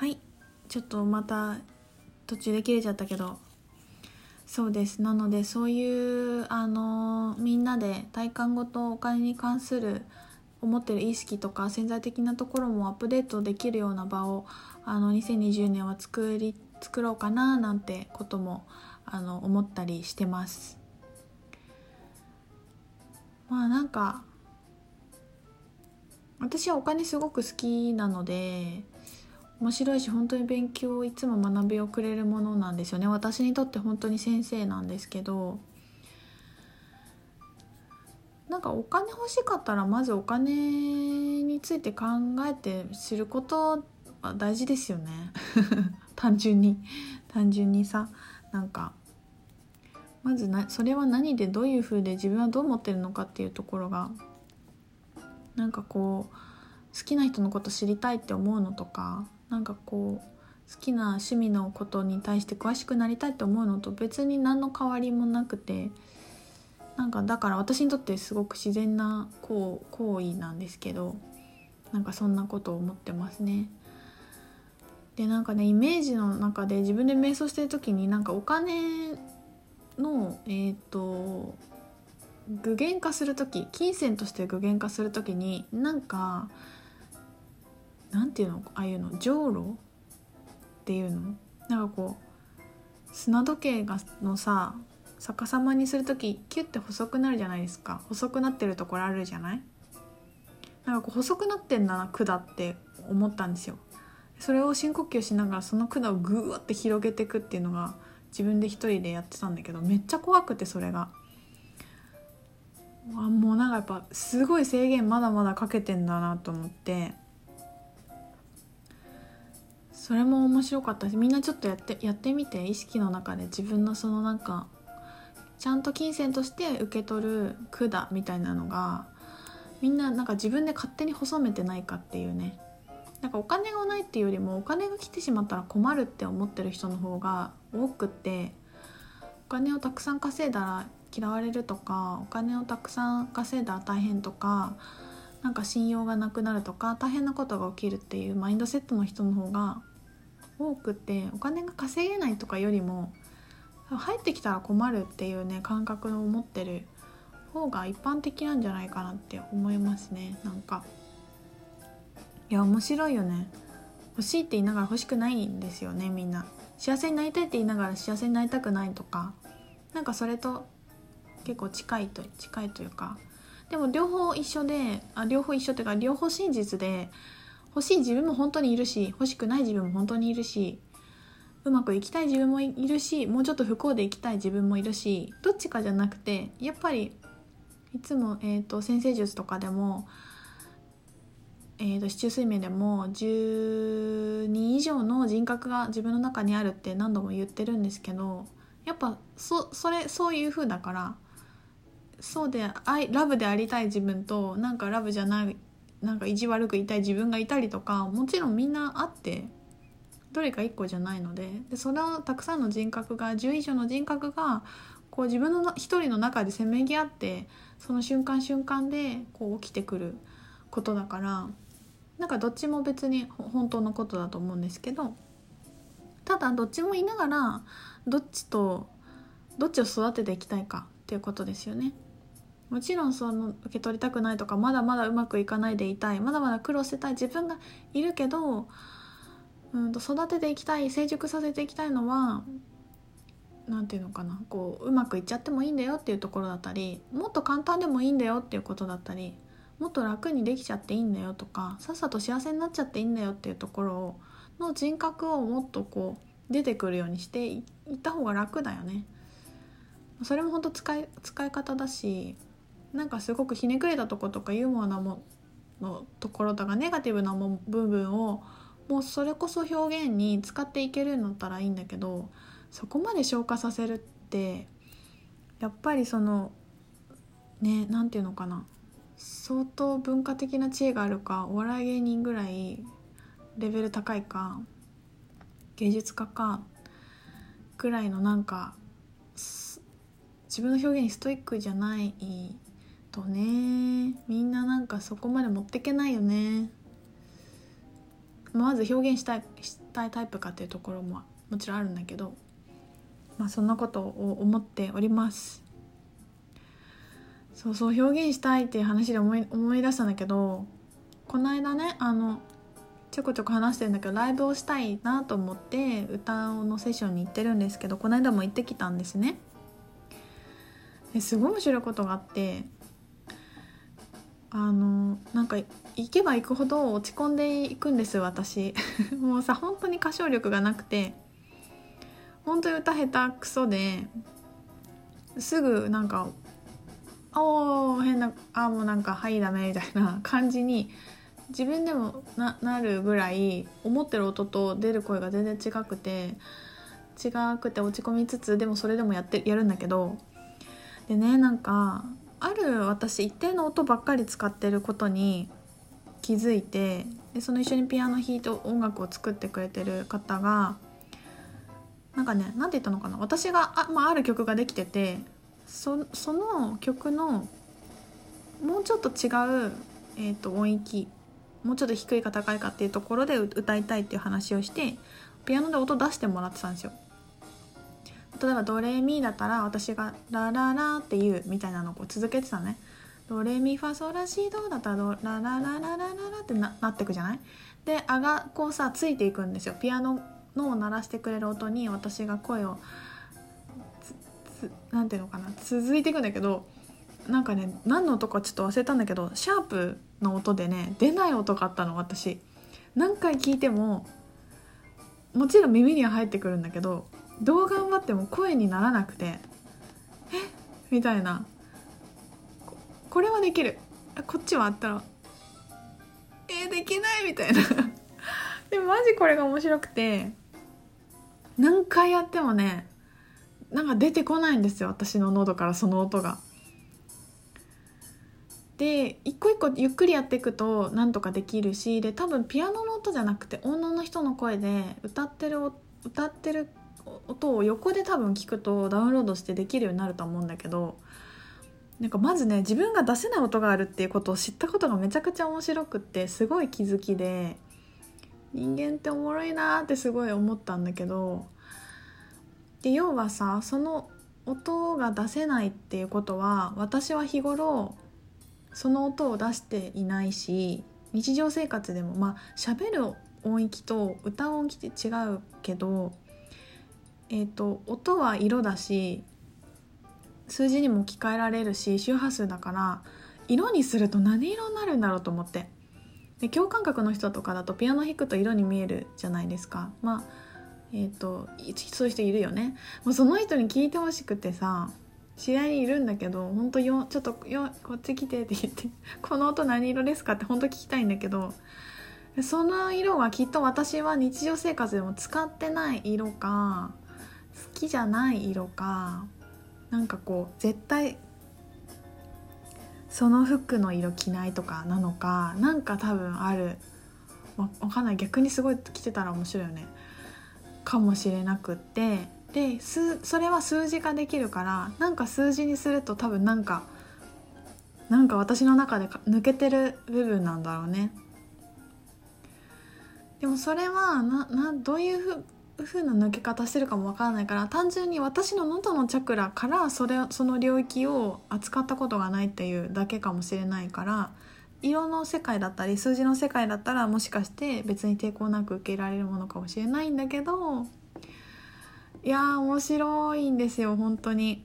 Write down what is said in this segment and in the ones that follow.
はい。ちょっとまた途中で切れちゃったけど。そうです。なのでそういうあのみんなで体感ごとお金に関する思ってる意識とか潜在的なところもアップデートできるような場をあの2020年は作り作ろうかななんてこともあの思ったりしてます。まあなんか私はお金すごく好きなので面白いし本当に勉強をいつも学びをくれるものなんですよね。私にとって本当に先生なんですけど。なんかお金欲しかったらまずお金について考えて知ることは大事ですよね。単純に。単純にさ。なんかまずなそれは何でどういう風で自分はどう思ってるのかっていうところがなんかこう好きな人のこと知りたいって思うのとかなんかこう好きな趣味のことに対して詳しくなりたいって思うのと別に何の変わりもなくてなんかだから私にとってすごく自然な行行為なんですけどなんかそんなことを思ってますね。でなんかねイメージの中で自分で瞑想してる時になんかお金のえっ、ー、と具現化する時金銭として具現化する時になんかなんていうのああいうのじょうろっていうのなんかこう砂時計がのさ逆さまにする時キュッて細くなるじゃないですか。細くなってるところあるじゃない？なんかこう細くなってんだな管って思ったんですよ。それを深呼吸しながらその管をグーって広げてくっていうのが自分で一人でやってたんだけどめっちゃ怖くてそれが。あもうなんかやっぱすごい制限まだまだかけてんだなと思って。それも面白かったしみんなちょっとやってやってみて意識の中で自分のそのなんかちゃんと金銭として受け取る管みたいなのがみんななんか自分で勝手に細めてないかっていうね。なんかお金がないっていうよりもお金が来てしまったら困るって思ってる人の方が多くってお金をたくさん稼いだら嫌われるとかお金をたくさん稼いだら大変とかなんか信用がなくなるとか大変なことが起きるっていうマインドセットの人の方が多くてお金が稼げないとかよりも入ってきたら困るっていうね感覚を持ってる方が一般的なんじゃないかなって思いますね。なんかいや面白いよね。欲しいって言いながら欲しくないんですよねみんな。幸せになりたいって言いながら幸せになりたくないとか。なんかそれと結構近いと近いというか。でも両方一緒であ両方一緒っていうか両方真実で欲しい自分も本当にいるし欲しくない自分も本当にいるしうまくいきたい自分もいるしもうちょっと不幸でいきたい自分もいるしどっちかじゃなくてやっぱりいつも、えーと、先生術とかでも、えーと、市中睡眠でも10人以上の人格が自分の中にあるって何度も言ってるんですけどやっぱそそれそういう風だからそうで愛ラブでありたい自分となんかラブじゃないなんか意地悪くいたい自分がいたりとかもちろんみんなあってどれか1個じゃないのででそのたくさんの人格が10以上の人格がこう自分の一人の中でせめぎ合ってその瞬間瞬間でこう起きてくることだからなんかどっちも別に本当のことだと思うんですけどただどっちもいながらどっちとどっちを育てていきたいかっていうことですよね。もちろんその受け取りたくないとかまだまだうまくいかないでいたいまだまだ苦労してたい自分がいるけどうんと育てていきたい成熟させていきたいのは何て言うのかなこううまくいっちゃってもいいんだよっていうところだったりもっと簡単でもいいんだよっていうことだったりもっと楽にできちゃっていいんだよとかさっさと幸せになっちゃっていいんだよっていうところの人格をもっとこう出てくるようにしていった方が楽だよね。それも本当使い使い方だしなんかすごくひねくれたとことかユーモアなものところとかネガティブなも部分をもうそれこそ表現に使っていけるんだったらいいんだけどそこまで消化させるってやっぱりそのね何て言うのかな。相当文化的な知恵があるかお笑い芸人ぐらいレベル高いか芸術家かぐらいのなんか自分の表現にストイックじゃないとねみんななんかそこまで持ってけないよね。まず表現したいしたいタイプかっていうところももちろんあるんだけどまあそんなことを思っております。そうそう表現したいっていう話で思い思い出したんだけどこの間ねあのちょこちょこ話してるんだけどライブをしたいなと思って歌のセッションに行ってるんですけどこの間も行ってきたんですね。ですごい面白いことがあってあのなんか行けば行くほど落ち込んでいくんです私。もうさ本当に歌唱力がなくて。本当に歌下手くそですぐなんか「おお変なあもうなんかはいダメ」みたいな 感じに自分でもななるぐらい思ってる音と出る声が全然違くて違くて落ち込みつつでもそれでもやってやるんだけど。でねなんかある私一定の音ばっかり使ってることに気づいてでその一緒にピアノ弾いて音楽を作ってくれてる方がなんかね何て言ったのかな私があ,、まあ、ある曲ができててそその曲のもうちょっと違う、えーと、音域もうちょっと低いか高いかっていうところで歌いたいっていう話をしてピアノで音出してもらってたんですよ。例えばドレミだったら私がラララって言うみたいなのをこう続けてたね。ドレミファソラシドだったらドラララララララってななってくじゃない？で「あ」がこうさついていくんですよ。ピアノの鳴らしてくれる音に私が声を何ていうのかな？続いていくんだけどなんかね何の音かちょっと忘れたんだけどシャープの音でね出ない音があったの私。何回聞いてももちろん耳には入ってくるんだけどどう頑張っても声にならなくて「え？みたいな。これはできる。こっちはあったら「え？ー、できない」みたいな。でもマジこれが面白くて何回やってもねなんか出てこないんですよ私の喉からその音が。で一個一個ゆっくりやっていくとなんとかできるしで多分ピアノの音じゃなくて女の人の声で歌ってる歌ってる音を横で多分聞くとダウンロードしてできるようになると思うんだけどなんかまずね自分が出せない音があるっていうことを知ったことがめちゃくちゃ面白くってすごい気づきで人間っておもろいなってすごい思ったんだけどで要はさその音が出せないっていうことは私は日頃その音を出していないし日常生活でもまあ喋る音域と歌う音域って違うけどえーと、音は色だし数字にも置き換えられるし周波数だから色にすると何色になるんだろうと思って。で共感覚の人とかだとピアノ弾くと色に見えるじゃないですか。まあえっ、ー、とそういう人いるよね。もうその人に聞いてほしくてさ試合にいるんだけど本当よちょっとよこっち来てって言って この音何色ですかって本当聞きたいんだけどその色はきっと私は日常生活でも使ってない色かきじゃない色かなんかこう絶対その服の色着ないとかなのかなんか多分ある。わかんない。逆にすごい着てたら面白いよね。かもしれなくって。でそれは数字化できるからなんか数字にすると多分なんかなんか私の中で抜けてる部分なんだろうね。でもそれはななどういうふう風な抜け方してるかもわからないから単純に私の喉のチャクラからそれその領域を扱ったことがないっていうだけかもしれないから色の世界だったり数字の世界だったらもしかして別に抵抗なく受けられるものかもしれないんだけどいや面白いんですよ本当に。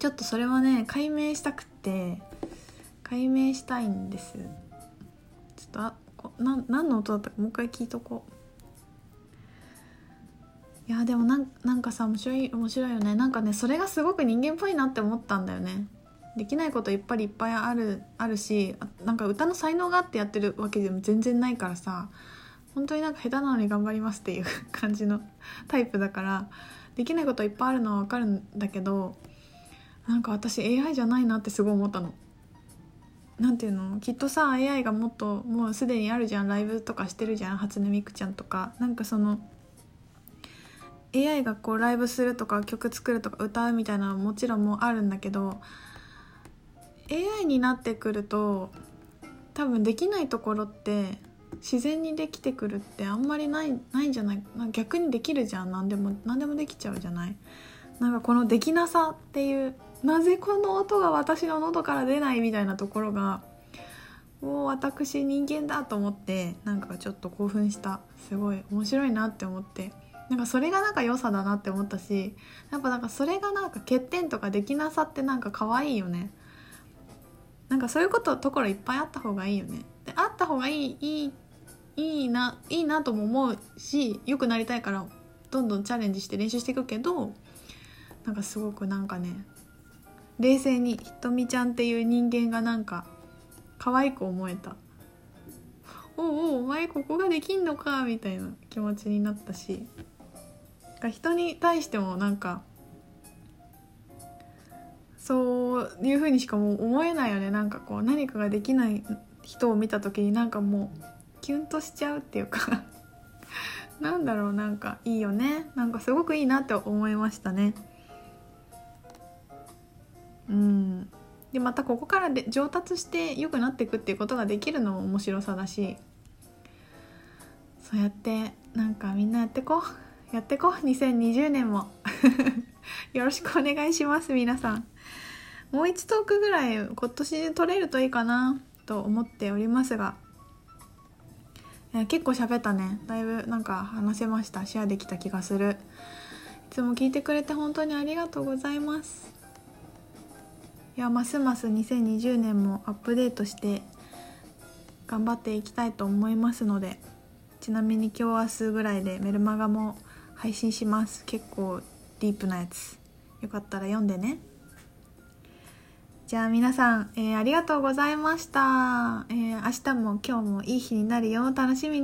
ちょっとそれはね解明したくって解明したいんです。ちょっとあな何の音だったかもう一回聞いとこう。いやでもなんなんかさ面白い面白いよね。なんかねそれがすごく人間っぽいなって思ったんだよね。できないこといっぱいいっぱいあるあるしなんか歌の才能があってやってるわけでも全然ないからさ。本当になんか下手なのに頑張りますっていう感じの タイプだから。できないこといっぱいあるのは分かるんだけどなんか私 AI じゃないなってすごい思ったの。なんていうの？きっとさ AI がもっともうすでにあるじゃん。ライブとかしてるじゃん。初音ミクちゃんとか。なんかその AI がこうライブするとか曲作るとか歌うみたいなのはもちろんもあるんだけど AI になってくると多分できないところって自然にできてくるってあんまりないないんじゃない？逆にできるじゃん。何でも何でもできちゃうじゃない？なんかこのできなさっていうなぜこの音が私の喉から出ないみたいなところがもう私人間だと思ってなんかちょっと興奮した。すごい面白いなって思って。なんかそれがなんか良さだなって思ったしやっぱなんかそれがなんか欠点とかできなさってなんか可愛いよね。なんかそういうことところいっぱいあった方がいいよね。であった方がいいいいいいないいなとも思うし良くなりたいからどんどんチャレンジして練習していくけどなんかすごくなんかね冷静にひとみちゃんっていう人間がなんか可愛く思えた。おうおうお前ここができんのかみたいな気持ちになったし。人に対してもなんかそういう風にしかもう思えないよね。なんかこう何かができない人を見た時になんかもうキュンとしちゃうっていうか なんだろうなんかいいよね。なんかすごくいいなって思いましたね。うん。でまたここからで上達して良くなっていくっていうことができるのも面白さだしそうやってなんかみんなやってこう。やってこ2020年も。よろしくお願いします皆さん。もう1トークぐらい今年取れるといいかなと思っておりますが。結構喋ったね。だいぶなんか話せました。シェアできた気がする。いつも聞いてくれて本当にありがとうございます。いやますます2020年もアップデートして頑張っていきたいと思いますので。ちなみに今日明日ぐらいでメルマガも配信します。結構ディープなやつ。よかったら読んでね。じゃあ皆さん、えー、ありがとうございました、えー、明日も今日もいい日になるよ。楽しみに。